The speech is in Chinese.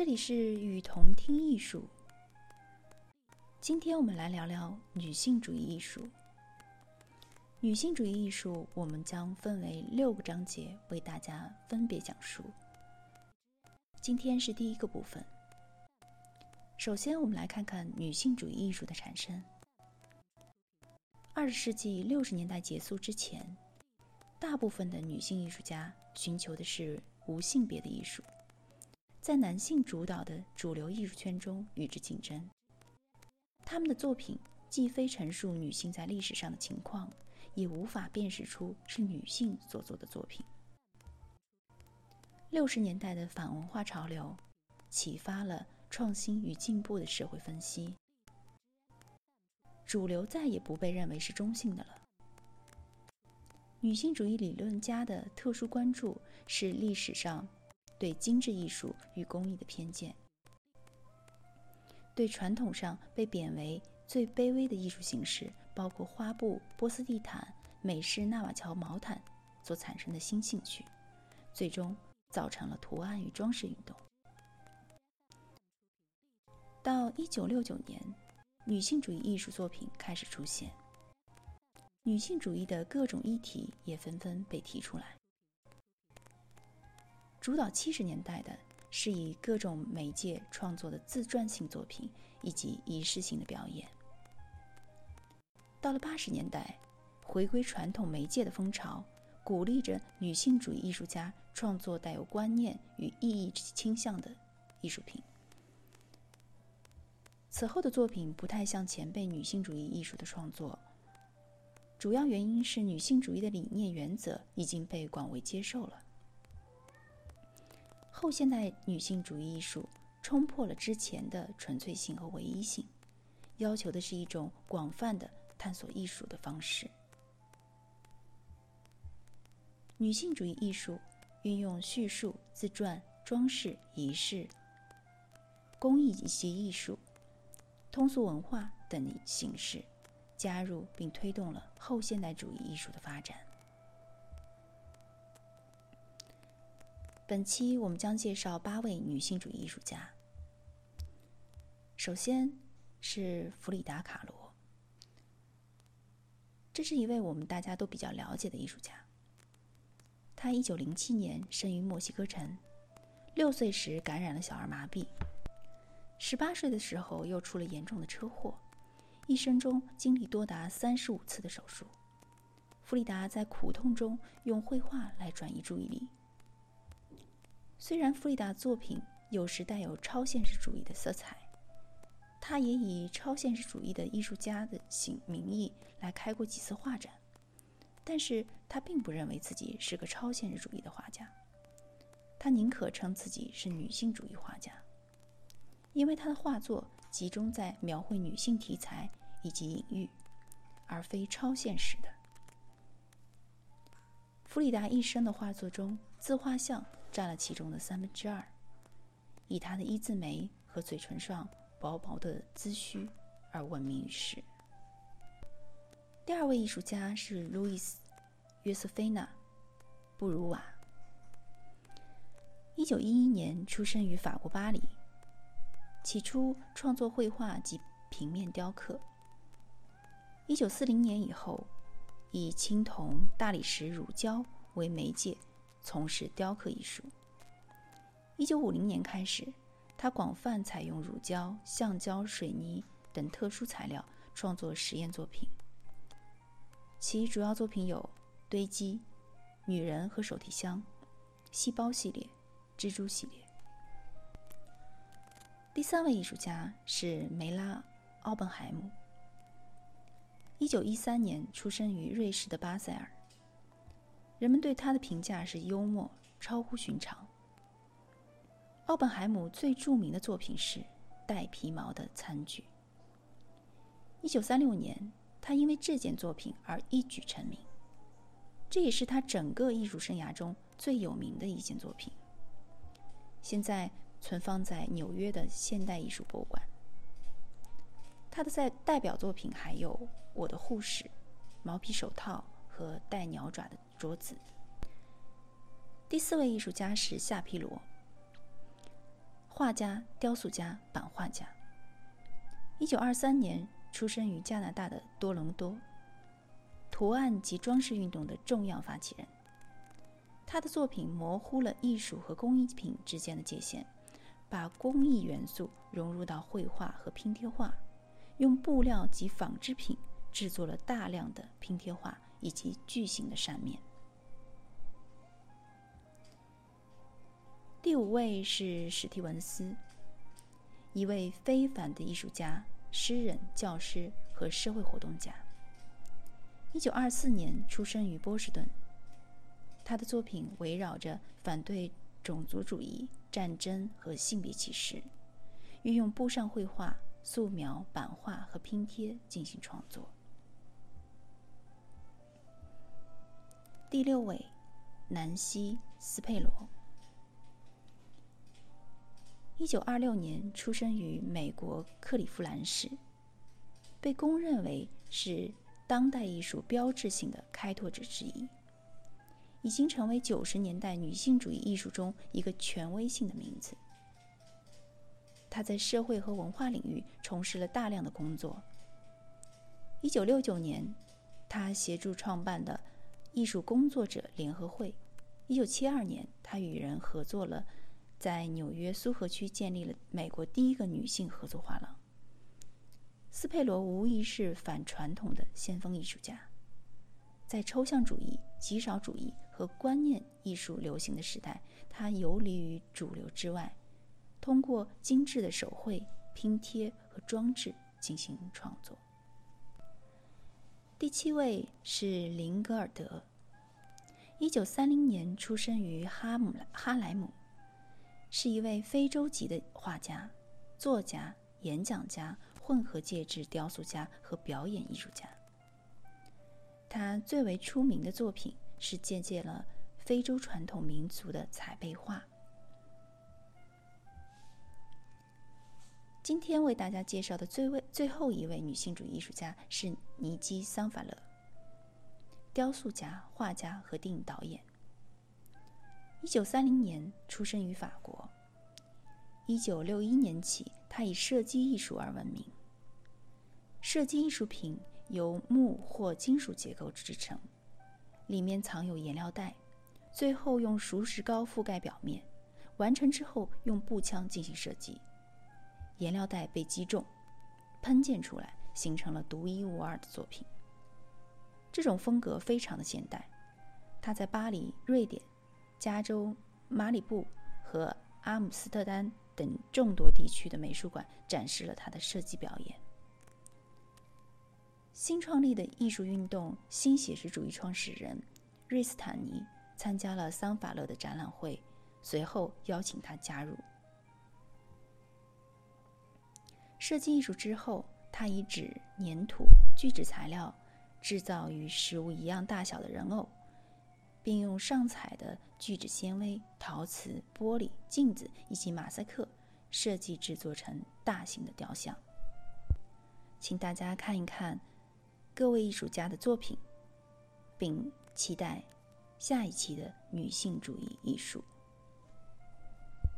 这里是雨桐听艺术。今天我们来聊聊女性主义艺术。女性主义艺术，我们将分为六个章节为大家分别讲述。今天是第一个部分。首先，我们来看看女性主义艺术的产生。二十世纪六十年代结束之前，大部分的女性艺术家寻求的是无性别的艺术，在男性主导的主流艺术圈中与之竞争。他们的作品既非陈述女性在历史上的情况，也无法辨识出是女性所做的作品。六十年代的反文化潮流，启发了创新与进步的社会分析。主流再也不被认为是中性的了。女性主义理论家的特殊关注是历史上对精致艺术与工艺的偏见，对传统上被贬为最卑微的艺术形式，包括花布、波斯地毯、美式纳瓦乔毛毯所产生的新兴趣，最终。造成了图案与装饰运动。到一九六九年，女性主义艺术作品开始出现，女性主义的各种议题也纷纷被提出来。主导七十年代的是以各种媒介创作的自传性作品以及仪式性的表演。到了八十年代，回归传统媒介的风潮。鼓励着女性主义艺术家创作带有观念与意义倾向的艺术品。此后的作品不太像前辈女性主义艺术的创作，主要原因是女性主义的理念原则已经被广为接受了。后现代女性主义艺术冲破了之前的纯粹性和唯一性，要求的是一种广泛的探索艺术的方式。女性主义艺术运用叙述、自传、装饰、仪式、工艺以及艺术、通俗文化等形式，加入并推动了后现代主义艺术的发展。本期我们将介绍八位女性主义艺术家。首先是弗里达·卡罗，这是一位我们大家都比较了解的艺术家。他一九零七年生于墨西哥城，六岁时感染了小儿麻痹，十八岁的时候又出了严重的车祸，一生中经历多达三十五次的手术。弗里达在苦痛中用绘画来转移注意力。虽然弗里达作品有时带有超现实主义的色彩，他也以超现实主义的艺术家的名名义来开过几次画展。但是他并不认为自己是个超现实主义的画家，他宁可称自己是女性主义画家，因为他的画作集中在描绘女性题材以及隐喻，而非超现实的。弗里达一生的画作中，自画像占了其中的三分之二，以他的一字眉和嘴唇上薄薄的髭须而闻名于世。第二位艺术家是路易斯。约瑟菲娜·布鲁瓦，一九一一年出生于法国巴黎。起初创作绘画及平面雕刻。一九四零年以后，以青铜、大理石、乳胶为媒介从事雕刻艺术。一九五零年开始，他广泛采用乳胶、橡胶、水泥等特殊材料创作实验作品。其主要作品有。堆积、女人和手提箱、细胞系列、蜘蛛系列。第三位艺术家是梅拉·奥本海姆，一九一三年出生于瑞士的巴塞尔。人们对他的评价是幽默、超乎寻常。奥本海姆最著名的作品是带皮毛的餐具。一九三六年，他因为这件作品而一举成名。这也是他整个艺术生涯中最有名的一件作品。现在存放在纽约的现代艺术博物馆。他的在代表作品还有《我的护士》、毛皮手套和带鸟爪的桌子。第四位艺术家是夏皮罗，画家、雕塑家、版画家。一九二三年出生于加拿大的多伦多，图案及装饰运动的重要发起人。他的作品模糊了艺术和工艺品之间的界限，把工艺元素融入到绘画和拼贴画，用布料及纺织品制作了大量的拼贴画以及巨型的扇面。第五位是史蒂文斯，一位非凡的艺术家、诗人、教师和社会活动家。一九二四年出生于波士顿。他的作品围绕着反对种族主义、战争和性别歧视，运用布上绘画、素描、版画和拼贴进行创作。第六位，南希·斯佩罗，一九二六年出生于美国克利夫兰市，被公认为是当代艺术标志性的开拓者之一。已经成为九十年代女性主义艺术中一个权威性的名字。她在社会和文化领域从事了大量的工作。一九六九年，她协助创办的艺术工作者联合会。一九七二年，她与人合作了，在纽约苏荷区建立了美国第一个女性合作画廊。斯佩罗无疑是反传统的先锋艺术家，在抽象主义、极少主义。和观念艺术流行的时代，他游离于主流之外，通过精致的手绘、拼贴和装置进行创作。第七位是林格尔德，一九三零年出生于哈姆哈莱姆，是一位非洲籍的画家、作家、演讲家、混合介质雕塑家和表演艺术家。他最为出名的作品。是借鉴了非洲传统民族的彩绘画。今天为大家介绍的最位最后一位女性主义艺术家是尼基·桑法勒，雕塑家、画家和电影导演。一九三零年出生于法国，一九六一年起，他以设计艺术而闻名。设计艺术品由木或金属结构制成。里面藏有颜料袋，最后用熟石膏覆盖表面。完成之后，用步枪进行射击，颜料袋被击中，喷溅出来，形成了独一无二的作品。这种风格非常的现代。他在巴黎、瑞典、加州、马里布和阿姆斯特丹等众多地区的美术馆展示了他的设计表演。新创立的艺术运动新写实主义创始人瑞斯坦尼参加了桑法勒的展览会，随后邀请他加入。设计艺术之后，他以纸、粘土、聚酯材料制造与实物一样大小的人偶，并用上彩的聚酯纤维、陶瓷、玻璃、镜子以及马赛克设计制作成大型的雕像。请大家看一看。各位艺术家的作品，并期待下一期的女性主义艺术。